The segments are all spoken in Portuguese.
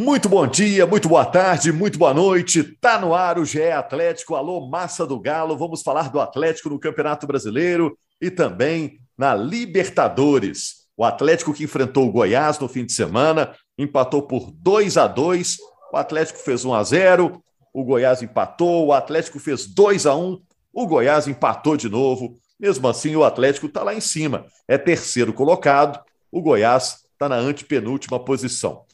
Muito bom dia, muito boa tarde, muito boa noite. Tá no ar o GE Atlético. Alô, massa do Galo. Vamos falar do Atlético no Campeonato Brasileiro e também na Libertadores. O Atlético que enfrentou o Goiás no fim de semana, empatou por 2 a 2. O Atlético fez 1 a 0, o Goiás empatou, o Atlético fez 2 a 1, o Goiás empatou de novo. Mesmo assim, o Atlético está lá em cima, é terceiro colocado. O Goiás está na antepenúltima posição.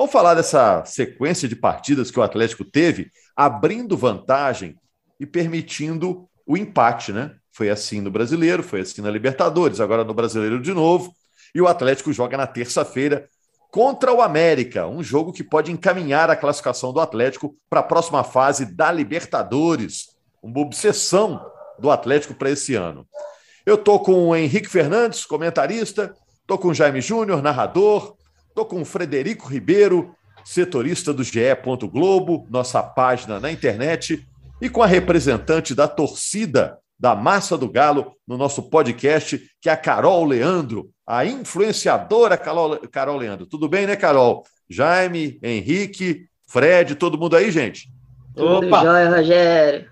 Vamos falar dessa sequência de partidas que o Atlético teve, abrindo vantagem e permitindo o empate, né? Foi assim no Brasileiro, foi assim na Libertadores, agora no Brasileiro de novo. E o Atlético joga na terça-feira contra o América, um jogo que pode encaminhar a classificação do Atlético para a próxima fase da Libertadores. Uma obsessão do Atlético para esse ano. Eu tô com o Henrique Fernandes, comentarista, tô com o Jaime Júnior, narrador, Estou com o Frederico Ribeiro, setorista do GE. Globo, nossa página na internet, e com a representante da torcida da Massa do Galo no nosso podcast, que é a Carol Leandro, a influenciadora Carol, Carol Leandro. Tudo bem, né, Carol? Jaime, Henrique, Fred, todo mundo aí, gente? Tudo Opa! jóia, Rogério.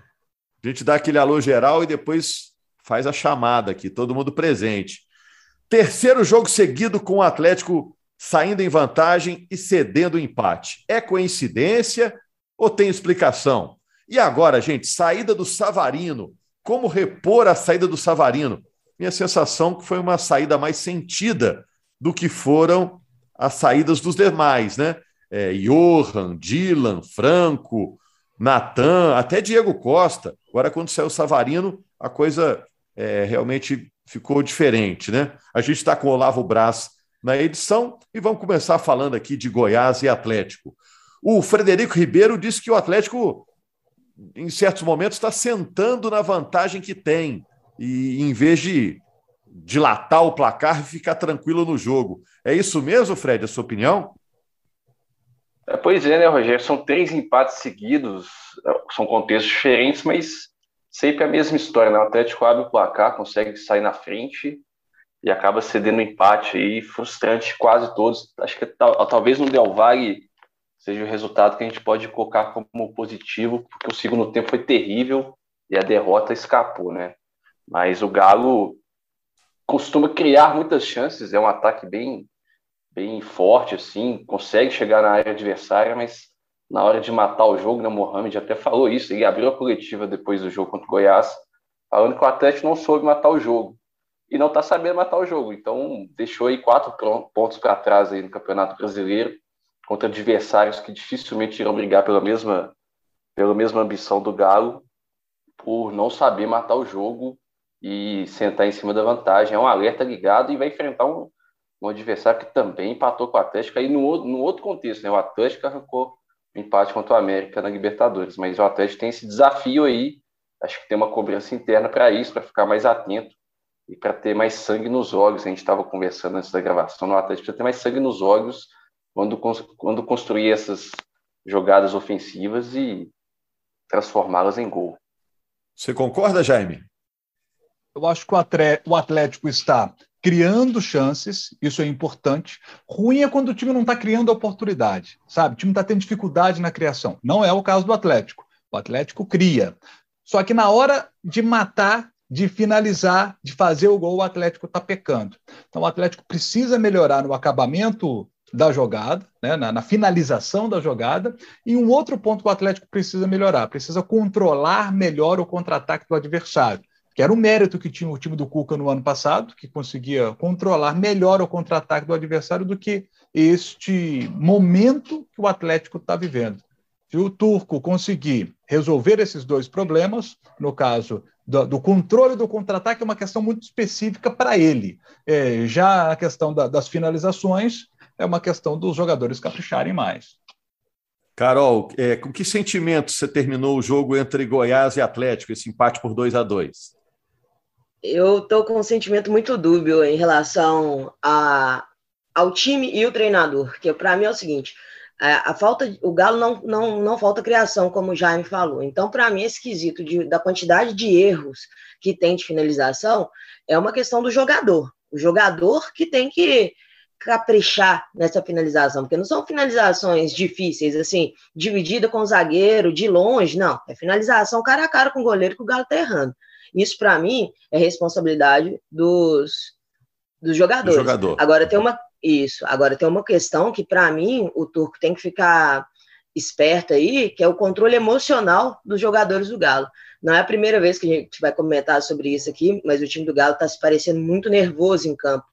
A gente dá aquele alô geral e depois faz a chamada aqui, todo mundo presente. Terceiro jogo seguido com o Atlético saindo em vantagem e cedendo o empate. É coincidência ou tem explicação? E agora, gente, saída do Savarino. Como repor a saída do Savarino? Minha sensação que foi uma saída mais sentida do que foram as saídas dos demais, né? É, Johan, Dylan, Franco, Natan, até Diego Costa. Agora, quando saiu o Savarino, a coisa é, realmente ficou diferente, né? A gente está com o Olavo Braz na edição e vamos começar falando aqui de Goiás e Atlético. O Frederico Ribeiro disse que o Atlético, em certos momentos, está sentando na vantagem que tem e em vez de dilatar o placar e ficar tranquilo no jogo. É isso mesmo, Fred, a sua opinião? É, pois é, né, Rogério? São três empates seguidos, são contextos diferentes, mas sempre a mesma história. Né? O Atlético abre o placar, consegue sair na frente e acaba cedendo empate aí, frustrante quase todos. Acho que talvez no Del Valle seja o resultado que a gente pode colocar como positivo, porque o segundo tempo foi terrível e a derrota escapou, né? Mas o Galo costuma criar muitas chances, é um ataque bem bem forte assim, consegue chegar na área adversária, mas na hora de matar o jogo, né, o Mohamed até falou isso, ele abriu a coletiva depois do jogo contra o Goiás, falando que o Atlético não soube matar o jogo e não está sabendo matar o jogo. Então, deixou aí quatro pontos para trás aí no Campeonato Brasileiro contra adversários que dificilmente irão brigar pela mesma, pela mesma ambição do Galo por não saber matar o jogo e sentar em cima da vantagem. É um alerta ligado e vai enfrentar um, um adversário que também empatou com o Atlético aí no, no outro contexto. Né? O Atlético arrancou um empate contra o América na Libertadores, mas o Atlético tem esse desafio aí. Acho que tem uma cobrança interna para isso, para ficar mais atento e para ter mais sangue nos olhos. A gente estava conversando antes da gravação no Atlético, para ter mais sangue nos olhos quando, quando construir essas jogadas ofensivas e transformá-las em gol. Você concorda, Jaime? Eu acho que o Atlético está criando chances, isso é importante. Ruim é quando o time não está criando oportunidade, sabe? O time está tendo dificuldade na criação. Não é o caso do Atlético. O Atlético cria. Só que na hora de matar, de finalizar, de fazer o gol, o Atlético está pecando. Então, o Atlético precisa melhorar no acabamento da jogada, né, na, na, finalização da jogada, e um outro ponto que o Atlético precisa melhorar, precisa controlar melhor o contra-ataque do adversário, que era o mérito que tinha o time do Cuca no ano passado, que conseguia controlar melhor o contra-ataque do adversário do que este momento que o Atlético está vivendo. Se o Turco conseguir resolver esses dois problemas, no caso do, do controle do contra-ataque, é uma questão muito específica para ele. É, já a questão da, das finalizações é uma questão dos jogadores capricharem mais. Carol, é, com que sentimento você terminou o jogo entre Goiás e Atlético, esse empate por 2 a 2 Eu estou com um sentimento muito dúbio em relação a, ao time e o treinador, que para mim é o seguinte: a, a, falta, o Galo não, não, não falta criação, como o Jaime falou. Então, para mim, esse quesito de, da quantidade de erros que tem de finalização é uma questão do jogador. O jogador que tem que caprichar nessa finalização, porque não são finalizações difíceis, assim, dividida com o zagueiro, de longe, não. É finalização cara a cara com o goleiro que o Galo tá errando. Isso, para mim, é responsabilidade dos, dos jogadores. Jogador. Agora tem uma. Isso. Agora tem uma questão que, para mim, o Turco tem que ficar esperto aí, que é o controle emocional dos jogadores do Galo. Não é a primeira vez que a gente vai comentar sobre isso aqui, mas o time do Galo está se parecendo muito nervoso em campo.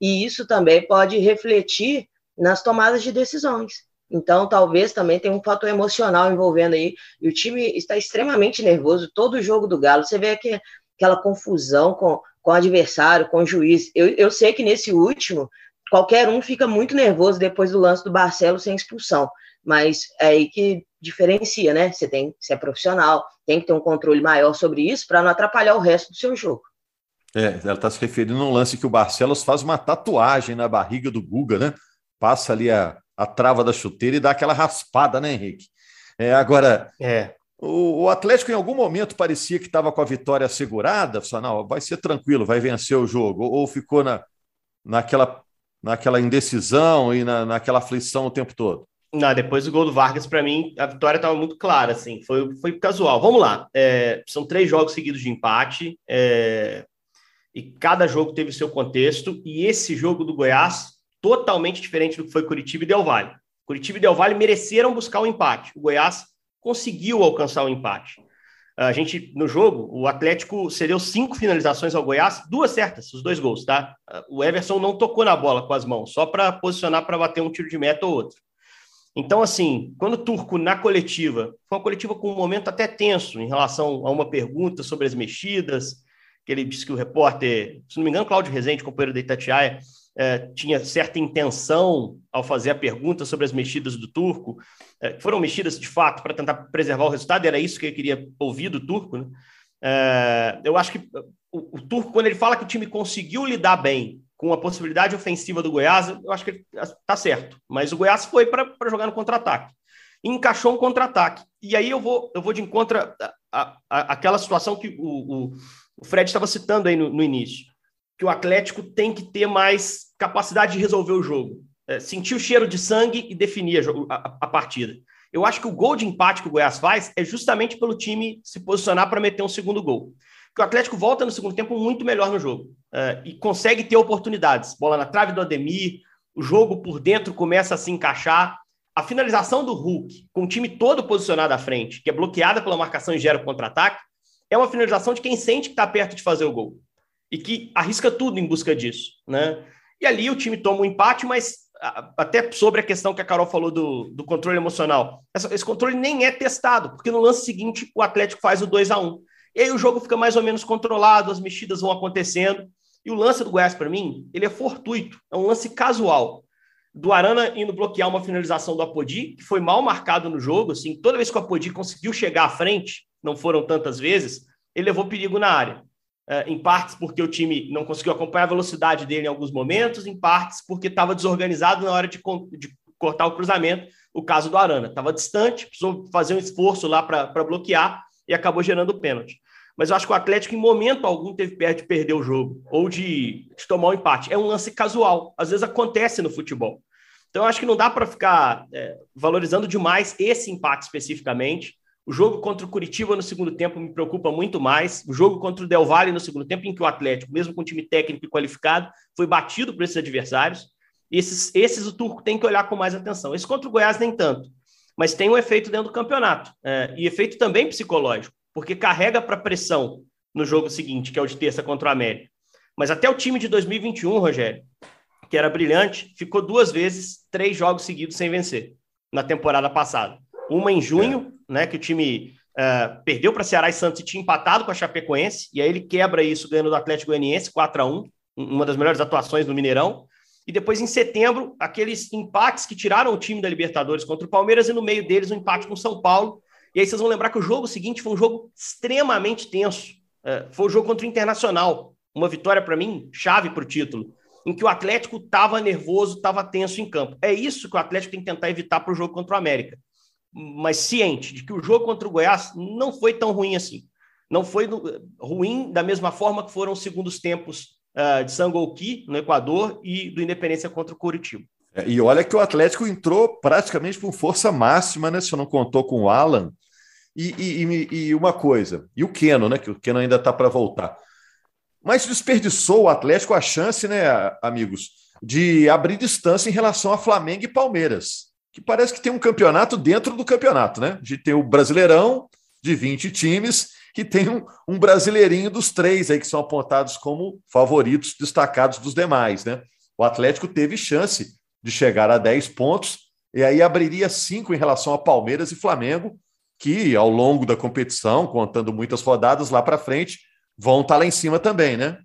E isso também pode refletir nas tomadas de decisões. Então, talvez também tenha um fator emocional envolvendo aí. E o time está extremamente nervoso. Todo o jogo do Galo, você vê que, aquela confusão com, com o adversário, com o juiz. Eu, eu sei que nesse último, qualquer um fica muito nervoso depois do lance do Barcelo sem expulsão. Mas é aí que diferencia, né? Você tem que ser profissional, tem que ter um controle maior sobre isso para não atrapalhar o resto do seu jogo. É, ela está se referindo a um lance que o Barcelos faz uma tatuagem na barriga do Guga, né? Passa ali a, a trava da chuteira e dá aquela raspada, né, Henrique? É, agora, é. O, o Atlético em algum momento parecia que estava com a vitória assegurada, só não, vai ser tranquilo, vai vencer o jogo, ou, ou ficou na, naquela, naquela indecisão e na, naquela aflição o tempo todo? Não, depois do gol do Vargas, para mim, a vitória estava muito clara, assim, foi, foi casual. Vamos lá, é, são três jogos seguidos de empate, é, e cada jogo teve seu contexto, e esse jogo do Goiás, totalmente diferente do que foi Curitiba e Del Valle. Curitiba e Del Valle mereceram buscar o empate, o Goiás conseguiu alcançar o empate. A gente, no jogo, o Atlético cedeu cinco finalizações ao Goiás, duas certas, os dois gols, tá? O Everson não tocou na bola com as mãos, só para posicionar para bater um tiro de meta ou outro. Então, assim, quando o Turco, na coletiva, foi uma coletiva com um momento até tenso em relação a uma pergunta sobre as mexidas, que ele disse que o repórter, se não me engano, Cláudio Rezende, companheiro da Itatiaia, é, tinha certa intenção ao fazer a pergunta sobre as mexidas do Turco, é, foram mexidas de fato para tentar preservar o resultado, era isso que eu queria ouvir do Turco. Né? É, eu acho que o, o, Turco, quando ele fala que o time conseguiu lidar bem com a possibilidade ofensiva do Goiás, eu acho que está certo. Mas o Goiás foi para jogar no contra-ataque. Encaixou um contra-ataque. E aí eu vou, eu vou de encontro a, a, a aquela situação que o, o, o Fred estava citando aí no, no, início, que o Atlético tem que ter mais capacidade de resolver o jogo. É, sentir o cheiro de sangue e definir a, a partida. Eu acho que o gol de empate que o Goiás faz é justamente pelo time se posicionar para meter um segundo gol que o Atlético volta no segundo tempo muito melhor no jogo uh, e consegue ter oportunidades. Bola na trave do Ademir, o jogo por dentro começa a se encaixar. A finalização do Hulk, com o time todo posicionado à frente, que é bloqueada pela marcação e gera contra-ataque, é uma finalização de quem sente que está perto de fazer o gol e que arrisca tudo em busca disso. Né? E ali o time toma um empate, mas até sobre a questão que a Carol falou do, do controle emocional. Essa, esse controle nem é testado, porque no lance seguinte o Atlético faz o 2 a 1 e aí o jogo fica mais ou menos controlado, as mexidas vão acontecendo. E o lance do Goiás, para mim, ele é fortuito, é um lance casual. Do Arana indo bloquear uma finalização do Apodi, que foi mal marcado no jogo, assim, toda vez que o Apodi conseguiu chegar à frente, não foram tantas vezes, ele levou perigo na área. É, em partes porque o time não conseguiu acompanhar a velocidade dele em alguns momentos, em partes porque estava desorganizado na hora de, de, cortar o cruzamento, o caso do Arana. Estava distante, precisou fazer um esforço lá para bloquear e acabou gerando o pênalti mas eu acho que o Atlético, em momento algum, teve perto de perder o jogo ou de, de tomar um empate. É um lance casual, às vezes acontece no futebol. Então, eu acho que não dá para ficar é, valorizando demais esse empate especificamente. O jogo contra o Curitiba no segundo tempo me preocupa muito mais. O jogo contra o Del Valle no segundo tempo, em que o Atlético, mesmo com time técnico e qualificado, foi batido por esses adversários. Esses, esses o Turco tem que olhar com mais atenção. Esse contra o Goiás, nem tanto. Mas tem um efeito dentro do campeonato. É, e efeito também psicológico porque carrega para pressão no jogo seguinte, que é o de terça contra o América. Mas até o time de 2021, Rogério, que era brilhante, ficou duas vezes, três jogos seguidos sem vencer na temporada passada. Uma em junho. Né, que o time uh, perdeu para Ceará e Santos e tinha empatado com a Chapecoense, e aí ele quebra isso ganhando do Atlético Goianiense 4 a 1 uma das melhores atuações do Mineirão. E depois, em setembro, aqueles empates que tiraram o time da Libertadores contra o Palmeiras e no meio deles um empate com o São Paulo, e aí vocês vão lembrar que o jogo seguinte foi um jogo extremamente tenso. É, foi o jogo contra o Internacional. Uma vitória, para mim, chave para o título. Em que o Atlético estava nervoso, estava tenso em campo. É isso que o Atlético tem que tentar evitar para o jogo contra o América. Mas ciente de que o jogo contra o Goiás não foi tão ruim assim. Não foi ruim da mesma forma que foram os segundos tempos uh, de Sangolqui, no Equador, e do Independência contra o Curitiba. É, e olha que o Atlético entrou praticamente com força máxima, né? Se não contou com o Alan. E, e, e uma coisa, e o Keno, né? Que o Keno ainda está para voltar. Mas desperdiçou o Atlético a chance, né, amigos, de abrir distância em relação a Flamengo e Palmeiras, que parece que tem um campeonato dentro do campeonato, né? De ter o Brasileirão de 20 times, que tem um, um brasileirinho dos três aí que são apontados como favoritos destacados dos demais, né? O Atlético teve chance de chegar a 10 pontos, e aí abriria cinco em relação a Palmeiras e Flamengo, que ao longo da competição, contando muitas rodadas lá para frente, vão estar tá lá em cima também, né?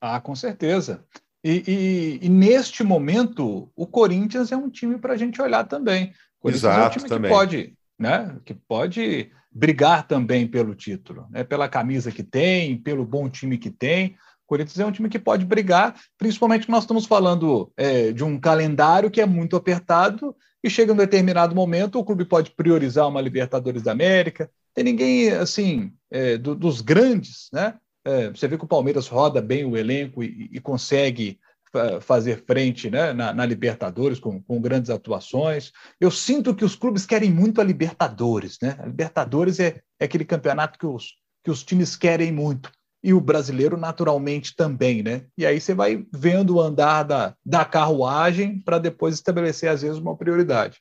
Ah, com certeza. E, e, e neste momento, o Corinthians é um time para a gente olhar também. O Corinthians Exato, é um time também. que pode, né, que pode brigar também pelo título, né, pela camisa que tem, pelo bom time que tem. Corinthians é um time que pode brigar, principalmente que nós estamos falando é, de um calendário que é muito apertado e chega um determinado momento o clube pode priorizar uma Libertadores da América. Tem ninguém assim é, do, dos grandes, né? É, você vê que o Palmeiras roda bem o elenco e, e consegue fazer frente né, na, na Libertadores com, com, grandes atuações. Eu sinto que os clubes querem muito a Libertadores, né? A Libertadores é, é aquele campeonato que os, que os times querem muito e o brasileiro naturalmente também, né? E aí você vai vendo o andar da, da carruagem para depois estabelecer, às vezes, uma prioridade.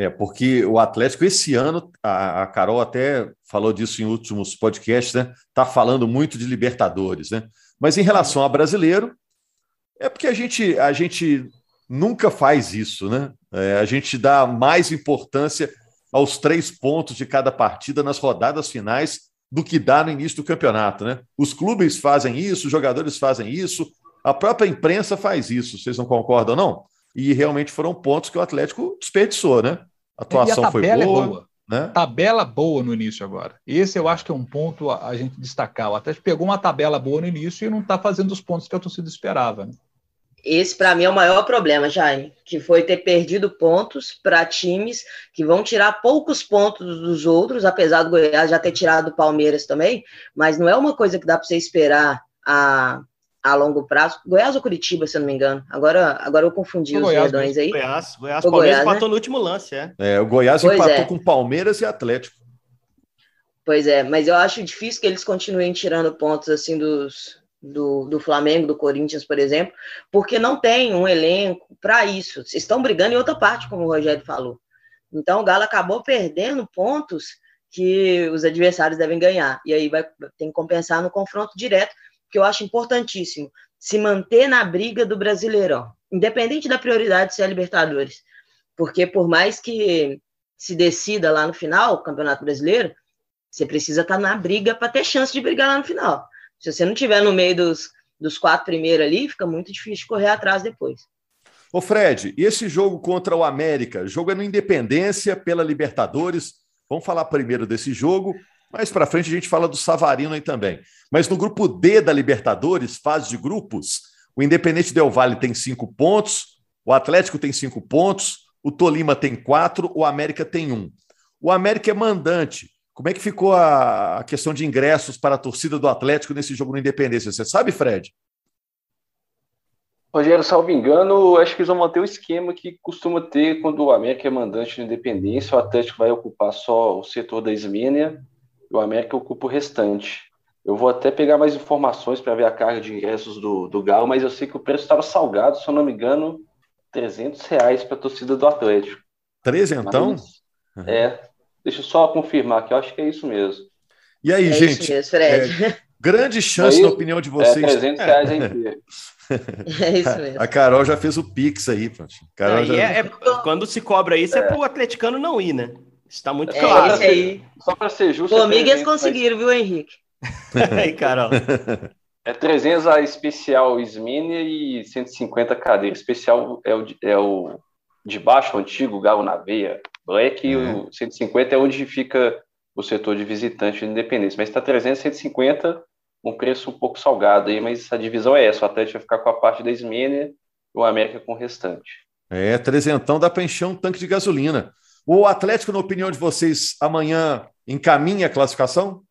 É, porque o Atlético, esse ano, a, a Carol até falou disso em últimos podcasts, né? Está falando muito de Libertadores, né? Mas em relação a brasileiro, é porque a gente, a gente nunca faz isso, né? É, a gente dá mais importância aos três pontos de cada partida nas rodadas finais do que dá no início do campeonato, né? Os clubes fazem isso, os jogadores fazem isso, a própria imprensa faz isso, vocês não concordam, não? E realmente foram pontos que o Atlético desperdiçou, né? A atuação a foi boa. É boa. Né? Tabela boa no início agora. Esse eu acho que é um ponto a, a gente destacar. O Atlético pegou uma tabela boa no início e não está fazendo os pontos que a torcida esperava. Né? Esse, para mim, é o maior problema, Jaime, que foi ter perdido pontos para times que vão tirar poucos pontos dos outros, apesar do Goiás já ter tirado o Palmeiras também, mas não é uma coisa que dá para você esperar a, a longo prazo. Goiás ou Curitiba, se eu não me engano. Agora, agora eu confundi o os Goiás, redões aí. Goiás, Goiás, o Palmeiras Goiás, empatou né? no último lance, é. É, o Goiás pois empatou é. com Palmeiras e Atlético. Pois é, mas eu acho difícil que eles continuem tirando pontos assim dos, do, do Flamengo, do Corinthians, por exemplo, porque não tem um elenco para isso. Estão brigando em outra parte, como o Rogério falou. Então o Galo acabou perdendo pontos que os adversários devem ganhar. E aí vai tem que compensar no confronto direto, que eu acho importantíssimo. Se manter na briga do Brasileirão, independente da prioridade ser a Libertadores. Porque por mais que se decida lá no final o Campeonato Brasileiro, você precisa estar tá na briga para ter chance de brigar lá no final. Se você não tiver no meio dos, dos quatro primeiros ali, fica muito difícil correr atrás depois. Ô Fred, e esse jogo contra o América? Jogo é no Independência pela Libertadores. Vamos falar primeiro desse jogo. Mais para frente a gente fala do Savarino aí também. Mas no grupo D da Libertadores, fase de grupos, o Independente Del Vale tem cinco pontos, o Atlético tem cinco pontos, o Tolima tem quatro, o América tem um. O América é mandante, como é que ficou a, questão de ingressos para a torcida do Atlético nesse jogo no Independência? Você sabe, Fred? Rogério, salvo engano, acho que eles vão manter o esquema que costuma ter quando o América é mandante no Independência, o Atlético vai ocupar só o setor da Esmênia e o América ocupa o restante. Eu vou até pegar mais informações para ver a carga de ingressos do, do Galo, mas eu sei que o preço estava salgado, se eu não me engano, 300 reais para a torcida do Atlético. Trezentão? Mas, é, Deixa eu só confirmar que eu acho que é isso mesmo. E aí, é gente? Isso mesmo, Fred. É, grande chance, na opinião de vocês. É 300 reais em É isso mesmo. A Carol já fez o Pix aí, Carol já... é, é, quando se cobra isso é, é para o atleticano não ir, né? Está muito é claro. Isso aí. Só para ser justo. Comigo eles conseguiram, mas... viu, Henrique? aí, Carol. É 300 a especial Smini e 150 cadeira. Especial é o, é o de baixo, o antigo Galo na Veia. Black e o 150 é onde fica o setor de visitante de independência. Mas está 300, 150, um preço um pouco salgado aí, mas a divisão é essa. O Atlético vai ficar com a parte da Esmênia e o América com o restante. É, trezentão dá para encher um tanque de gasolina. O Atlético, na opinião de vocês, amanhã encaminha a classificação?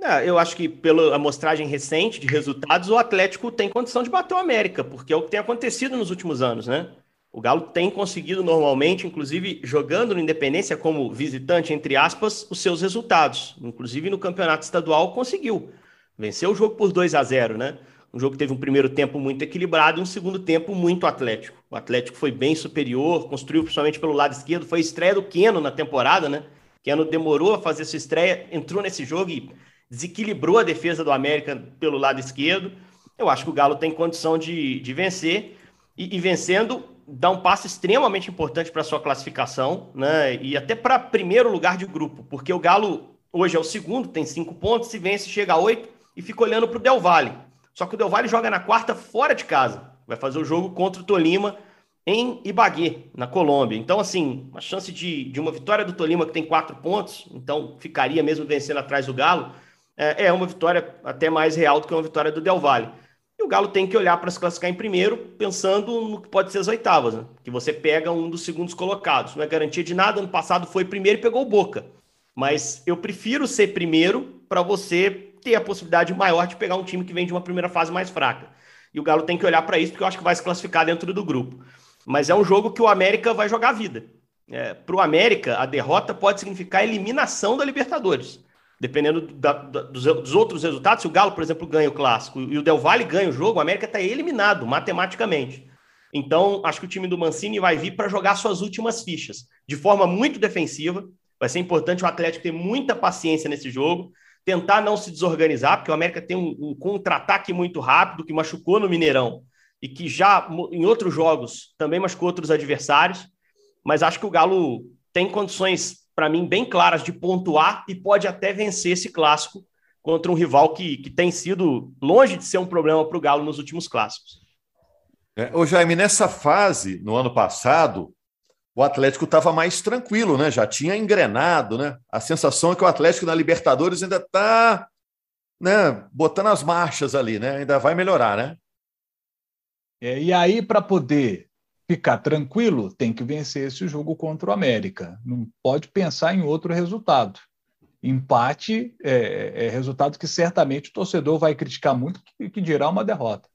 É, eu acho que pela amostragem recente de resultados, o Atlético tem condição de bater o América, porque é o que tem acontecido nos últimos anos, né? O Galo tem conseguido normalmente, inclusive jogando no Independência como visitante, entre aspas, os seus resultados. Inclusive no campeonato estadual conseguiu. Venceu o jogo por 2 a 0 né? Um jogo que teve um primeiro tempo muito equilibrado e um segundo tempo muito atlético. O Atlético foi bem superior, construiu principalmente pelo lado esquerdo. Foi a estreia do Keno na temporada, né? Keno demorou a fazer sua estreia, entrou nesse jogo e desequilibrou a defesa do América pelo lado esquerdo. Eu acho que o Galo tem condição de, de vencer e, e vencendo dá um passo extremamente importante para sua classificação, né? E até para primeiro lugar de grupo, porque o Galo hoje é o segundo, tem cinco pontos, se vence chega a oito e fica olhando para o Del Valle. Só que o Del Valle joga na quarta fora de casa. Vai fazer o jogo contra o Tolima em Ibagué, na Colômbia. Então, assim, a chance de, de uma vitória do Tolima, que tem quatro pontos, então ficaria mesmo vencendo atrás do Galo, é, é uma vitória até mais real do que uma vitória do Del Valle. E o Galo tem que olhar para se classificar em primeiro, pensando no que pode ser as oitavas, né? que você pega um dos segundos colocados. Não é garantia de nada. Ano passado foi primeiro e pegou o Boca. Mas eu prefiro ser primeiro para você ter a possibilidade maior de pegar um time que vem de uma primeira fase mais fraca. E o Galo tem que olhar para isso, porque eu acho que vai se classificar dentro do grupo. Mas é um jogo que o América vai jogar a vida. É, para o América, a derrota pode significar a eliminação da Libertadores. Dependendo da, da, dos, dos, outros resultados, se o Galo, por exemplo, ganha o clássico e o Del Valle ganha o jogo, o América está eliminado matematicamente. Então, acho que o time do Mancini vai vir para jogar suas últimas fichas de forma muito defensiva. Vai ser importante o Atlético ter muita paciência nesse jogo tentar não se desorganizar, porque o América tem um, um contra-ataque muito rápido que machucou no Mineirão e que já em outros jogos também machucou outros adversários. Mas acho que o Galo tem condições, para mim, bem claras de pontuar e pode até vencer esse clássico contra um rival que, que tem sido longe de ser um problema para o Galo nos últimos clássicos. É, ô Jaime, nessa fase, no ano passado, o Atlético estava mais tranquilo, né? Já tinha engrenado, né? A sensação é que o Atlético na Libertadores ainda está né, botando as marchas ali, né? Ainda vai melhorar, né? É, e aí, para poder ficar tranquilo, tem que vencer esse jogo contra o América. Não pode pensar em outro resultado. Empate é, é resultado que certamente o torcedor vai criticar muito, que, que dirá uma derrota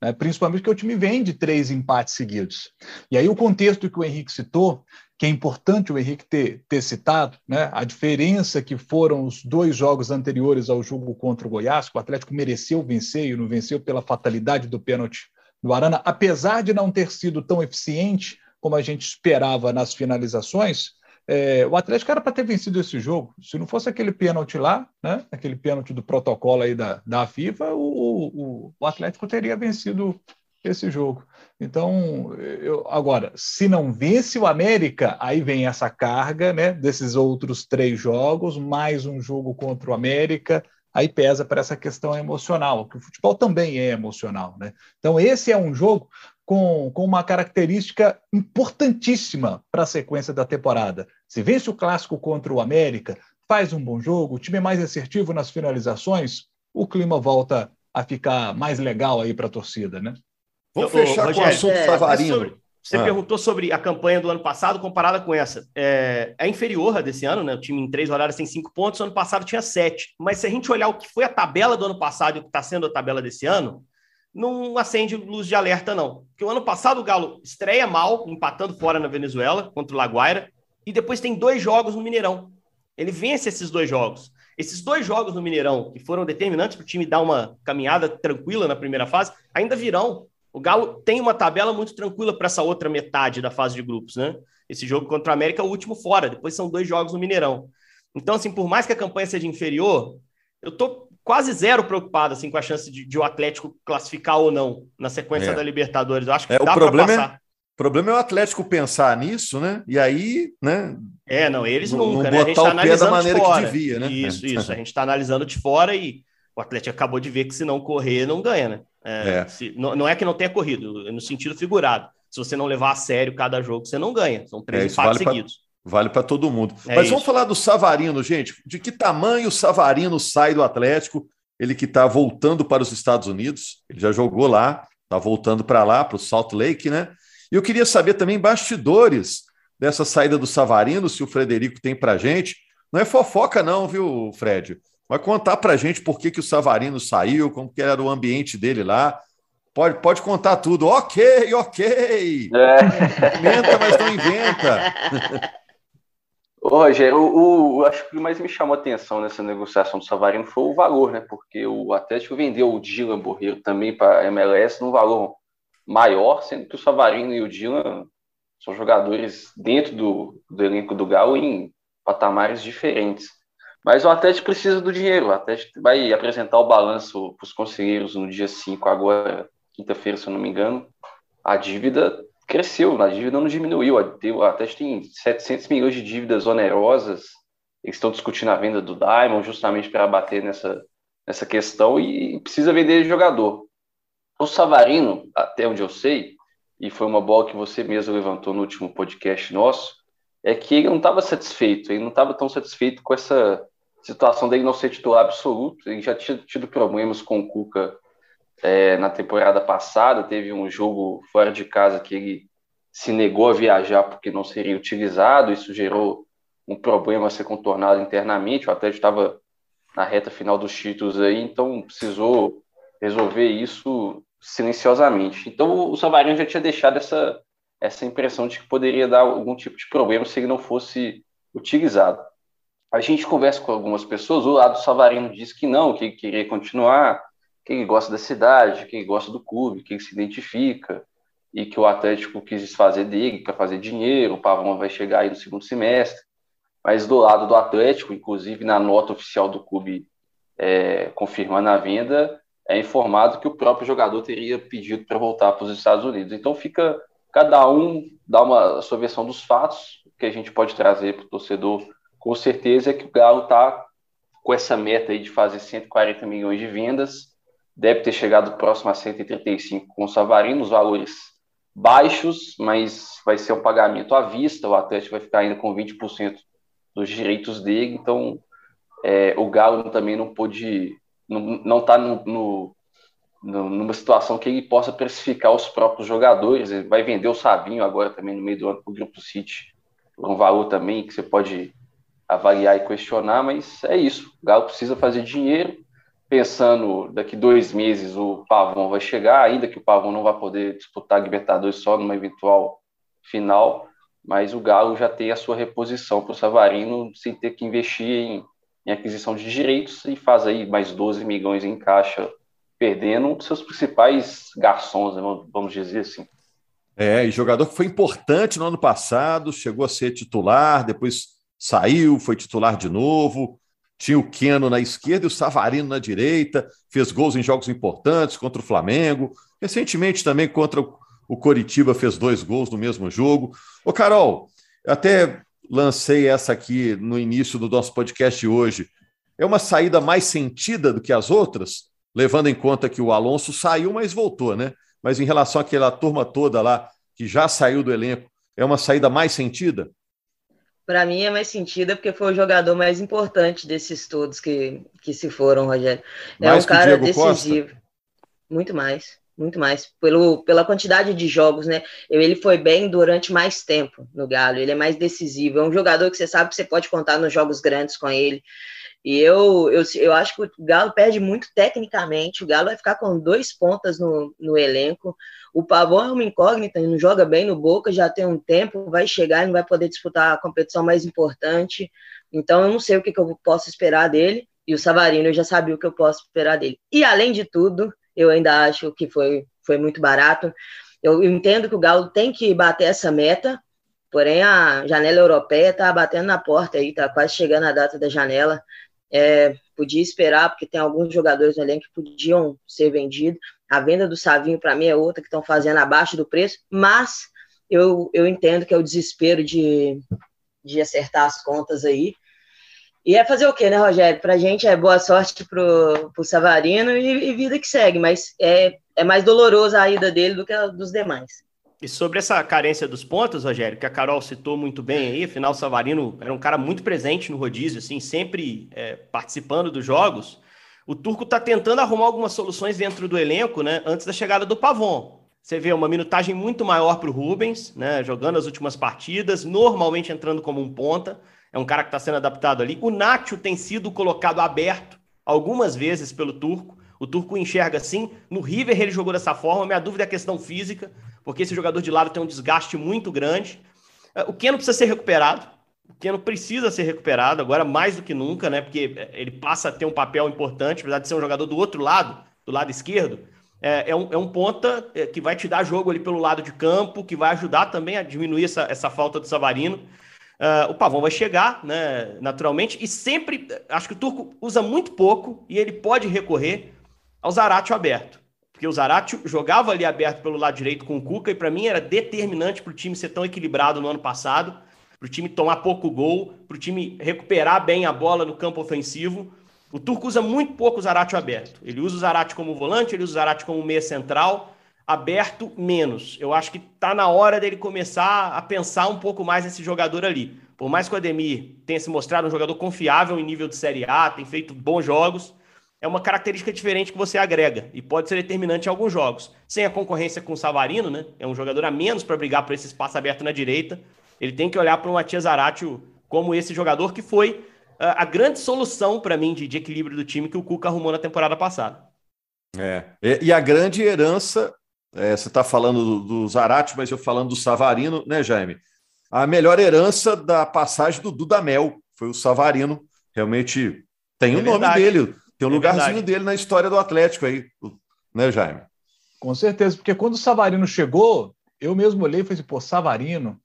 né? principalmente porque o time vem de três empates seguidos. E aí o contexto que o Henrique citou, que é importante o Henrique ter, ter citado, né? a diferença que foram os dois jogos anteriores ao jogo contra o Goiás, que o Atlético mereceu vencer e não venceu pela fatalidade do pênalti do Arana, apesar de não ter sido tão eficiente como a gente esperava nas finalizações, é, o Atlético era para ter vencido esse jogo. Se não fosse aquele pênalti lá, né, aquele pênalti do protocolo aí da, da FIFA, o, o, o Atlético teria vencido esse jogo. Então, eu, agora, se não vence o América, aí vem essa carga né, desses outros três jogos, mais um jogo contra o América, aí pesa para essa questão emocional, que o futebol também é emocional. Né? Então, esse é um jogo com, com uma característica importantíssima para a sequência da temporada. Se vence o clássico contra o América, faz um bom jogo, o time é mais assertivo nas finalizações, o clima volta a ficar mais legal aí para a torcida, né? Vamos fechar Rogério, com o assunto é, Savarino. Sobre, você ah. perguntou sobre a campanha do ano passado comparada com essa. É, é, inferior a desse ano, né? O time em três horários tem cinco pontos, ano passado tinha sete. Mas se a gente olhar o que foi a tabela do ano passado e o que está sendo a tabela desse ano, não acende luz de alerta, não. Porque o ano passado o Galo estreia mal, empatando fora na Venezuela contra o Laguaira, e depois tem dois jogos no Mineirão. Ele vence esses dois jogos. Esses dois jogos no Mineirão, que foram determinantes para o time dar uma caminhada tranquila na primeira fase, ainda virão. O Galo tem uma tabela muito tranquila para essa outra metade da fase de grupos, né? Esse jogo contra o América é o último fora, depois são dois jogos no Mineirão. Então, assim, por mais que a campanha seja inferior, eu tô quase zero preocupado assim, com a chance de, de o Atlético classificar ou não na sequência é. da Libertadores. Eu acho que é, dá para é passar. É... O problema é o Atlético pensar nisso, né? E aí, né? É, não, eles nunca, não né? A gente está analisando da maneira que devia, né? Isso, isso. A gente está analisando de fora e o Atlético acabou de ver que se não correr, não ganha, né? É, é. Se, não, não, é que não tenha corrido, no sentido figurado. Se você não levar a sério cada jogo, você não ganha. São três é, empates vale seguidos. Pra, vale para todo mundo. É Mas isso. vamos falar do Savarino, gente. De que tamanho o Savarino sai do Atlético? Ele que está voltando para os Estados Unidos, ele já jogou lá, está voltando para lá, para o Salt Lake, né? E eu queria saber também bastidores dessa saída do Savarino, se o Frederico tem para gente. Não é fofoca, não, viu, Fred? vai contar para gente por que, que o Savarino saiu, como que era o ambiente dele lá. Pode, pode contar tudo. Ok, ok. É. Inventa, mas não inventa. Ô, Rogério, o, o, acho que o que mais me chamou a atenção nessa negociação do Savarino foi o valor, né? Porque o Atlético vendeu o Dylan Borreiro também para a MLS num valor maior, sendo que o Savarino e o Dylan são jogadores dentro do, do elenco do Galo em patamares diferentes. Mas o Atlético precisa do dinheiro. O Atlético vai apresentar o balanço para os conselheiros no dia 5, agora, quinta-feira, se eu não me engano. A dívida cresceu, a dívida não diminuiu. O Atlético tem 700 milhões de dívidas onerosas. Eles estão discutindo a venda do Diamond justamente para bater nessa, nessa questão e precisa vender jogador. O Savarino, até onde eu sei, e foi uma bola que você mesmo levantou no último podcast nosso, é que ele não estava satisfeito, ele não estava tão satisfeito com essa situação dele não ser titular absoluto, ele já tinha tido problemas com o Cuca é, na temporada passada, teve um jogo fora de casa que ele se negou a viajar porque não seria utilizado, isso gerou um problema a ser contornado internamente, o Atlético estava na reta final dos títulos aí, então precisou resolver isso silenciosamente. Então o Savarino já tinha deixado essa, essa impressão de que poderia dar algum tipo de problema se ele não fosse utilizado. A gente conversa com algumas pessoas, o lado do Savarino diz que não, que ele queria continuar, que ele gosta da cidade, que ele gosta do clube, que ele se identifica, e que o Atlético quis desfazer dele para fazer dinheiro, o Pavão vai chegar aí no segundo semestre. Mas do lado do Atlético, inclusive na nota oficial do clube é, confirmando a venda, é informado que o próprio jogador teria pedido para voltar para os Estados Unidos. Então fica cada um dá uma a sua versão dos fatos que a gente pode trazer para o torcedor. Com certeza é que o Galo está com essa meta aí de fazer 140 milhões de vendas, deve ter chegado próximo a 135 com o Savarino, os valores baixos, mas vai ser um pagamento à vista, o Atlético vai ficar ainda com 20% dos direitos dele, então é, o Galo também não pôde não está no, no, numa situação que ele possa precificar os próprios jogadores. Ele vai vender o Sabinho agora também no meio do ano para o Grupo City, por um valor também que você pode avaliar e questionar, mas é isso. O Galo precisa fazer dinheiro. Pensando daqui dois meses o Pavão vai chegar, ainda que o Pavão não vai poder disputar a Libertadores só numa eventual final, mas o Galo já tem a sua reposição para o Savarino sem ter que investir em em aquisição de direitos e faz aí mais 12 milhões em caixa, perdendo um dos seus principais garçons, né, vamos dizer assim. É, e jogador que foi importante no ano passado, chegou a ser titular, depois saiu, foi titular de novo. Tinha o Keno na esquerda e o Savarino na direita, fez gols em jogos importantes contra o Flamengo. Recentemente também contra o Coritiba fez dois gols no mesmo jogo. Ô, Carol, até lancei essa aqui no início do nosso podcast hoje, é uma saída mais sentida do que as outras, levando em conta que o Alonso saiu, mas voltou, né? Mas em relação àquela turma toda lá que já saiu do elenco, é uma saída mais sentida? Para mim é mais sentida porque foi o jogador mais importante desses todos que, que se foram, Rogério. É mais um cara decisivo. Costa? Muito mais muito mais, pelo, pela quantidade de jogos, né? Ele foi bem durante mais tempo no Galo, ele é mais decisivo, é um jogador que você sabe que você pode contar nos jogos grandes com ele. E eu, eu, eu acho que o Galo perde muito tecnicamente. O Galo vai ficar com dois pontas no, no elenco. O Pavão é uma incógnita, ele não joga bem no Boca, já tem um tempo, vai chegar e não vai poder disputar a competição mais importante. Então eu não sei o que, que eu posso esperar dele. E o Savarino eu já sabia o que eu posso esperar dele. E além de tudo, eu ainda acho que foi, foi muito barato. Eu entendo que o Galo tem que bater essa meta, porém a janela europeia está batendo na porta aí, está quase chegando a data da janela. É, podia esperar, porque tem alguns jogadores no elenco que podiam ser vendidos. A venda do Savinho, para mim, é outra que estão fazendo abaixo do preço, mas eu, eu entendo que é o desespero de, de acertar as contas aí. E é fazer o quê, né, Rogério? Pra gente é boa sorte pro, pro Savarino e, e vida que segue, mas é, é mais dolorosa a ida dele do que a dos demais. E sobre essa carência dos pontos, Rogério, que a Carol citou muito bem aí, afinal o Savarino era um cara muito presente no rodízio, assim, sempre é, participando dos jogos. O Turco está tentando arrumar algumas soluções dentro do elenco, né, antes da chegada do Pavon. Você vê uma minutagem muito maior para o Rubens, né, jogando as últimas partidas, normalmente entrando como um ponta é um cara que está sendo adaptado ali. O Nacho tem sido colocado aberto algumas vezes pelo Turco. O Turco enxerga assim. No River ele jogou dessa forma. Minha dúvida é a questão física, porque esse jogador de lado tem um desgaste muito grande. É, o Keno precisa ser recuperado. O Keno precisa ser recuperado agora mais do que nunca, né? Porque ele passa a ter um papel importante, apesar de ser um jogador do outro lado, do lado esquerdo. É, é, um, é um ponta é, que vai te dar jogo ali pelo lado de campo, que vai ajudar também a diminuir essa, essa falta do Savarino. Uh, o Pavão vai chegar, né, naturalmente, e sempre, acho que o Turco usa muito pouco e ele pode recorrer ao Zaratio aberto. Porque o Zaratio jogava ali aberto pelo lado direito com o Cuca e para mim era determinante para o time ser tão equilibrado no ano passado, para o time tomar pouco gol, para o time recuperar bem a bola no campo ofensivo. O Turco usa muito pouco o Zaratio aberto. Ele usa o Zaratio como volante, ele usa o Zaratio como meia central, aberto menos. Eu acho que está na hora dele começar a pensar um pouco mais nesse jogador ali. Por mais que o Ademir tenha se mostrado um jogador confiável em nível de Série A, tem feito bons jogos, é uma característica diferente que você agrega e pode ser determinante em alguns jogos. Sem a concorrência com o Savarino, né? É um jogador a menos para brigar por esse espaço aberto na direita. Ele tem que olhar para o Matias Zaratio como esse jogador que foi a grande solução para mim de, de, equilíbrio do time que o Cuca arrumou na temporada passada. É, e a grande herança, é, você está falando do, do Zarate, mas eu falando do Savarino, né, Jaime? A melhor herança da passagem do Dudamel foi o Savarino. Realmente tem é o nome dele, tem um é lugarzinho verdade. dele na história do Atlético aí, né, Jaime? Com certeza, porque quando o Savarino chegou, eu mesmo olhei e falei assim, pô, Savarino,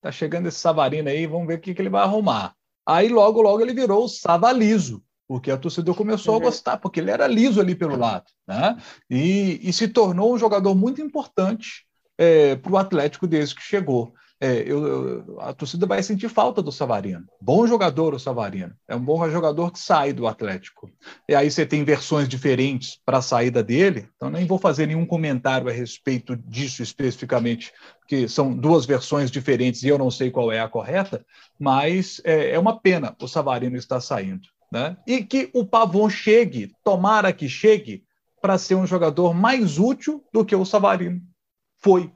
tá chegando esse Savarino aí, vamos ver o que, que ele vai arrumar. Aí logo, logo ele virou o Savaliso, porque a torcida começou uhum. a gostar, porque ele era liso ali pelo lado, né? E, e se tornou um jogador muito importante é, para o Atlético desde que chegou. É, eu, eu, a torcida vai sentir falta do Savarino. Bom jogador o Savarino. É um bom jogador que sai do Atlético. E aí você tem versões diferentes para a saída dele. Então nem vou fazer nenhum comentário a respeito disso especificamente, porque são duas versões diferentes e eu não sei qual é a correta. Mas é, é uma pena o Savarino estar saindo, né? E que o Pavon chegue, tomara que chegue, para ser um jogador mais útil do que o Savarino foi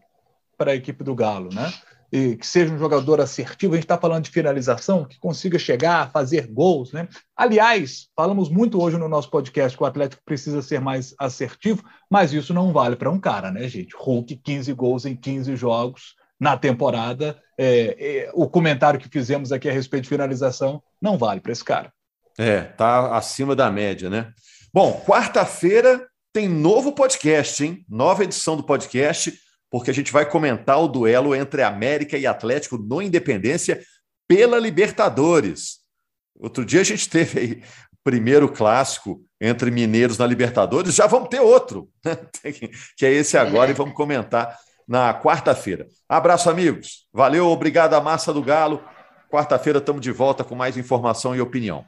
para a equipe do Galo, né? e que seja um jogador assertivo, a gente está falando de finalização, que consiga chegar, fazer gols. Né? Aliás, falamos muito hoje no nosso podcast que o Atlético precisa ser mais assertivo, mas isso não vale para um cara, né, gente? Hulk, 15 gols em 15 jogos na temporada. É, é, o comentário que fizemos aqui a respeito de finalização não vale para esse cara. É, tá acima da média, né? Bom, quarta-feira tem novo podcast, hein? Nova edição do podcast porque a gente vai comentar o duelo entre América e Atlético no Independência pela Libertadores. Outro dia a gente teve aí o primeiro clássico entre mineiros na Libertadores, já vamos ter outro, né? que é esse agora, e vamos comentar na quarta-feira. Abraço, amigos. Valeu, obrigado à Massa do Galo. Quarta-feira estamos de volta com mais informação e opinião.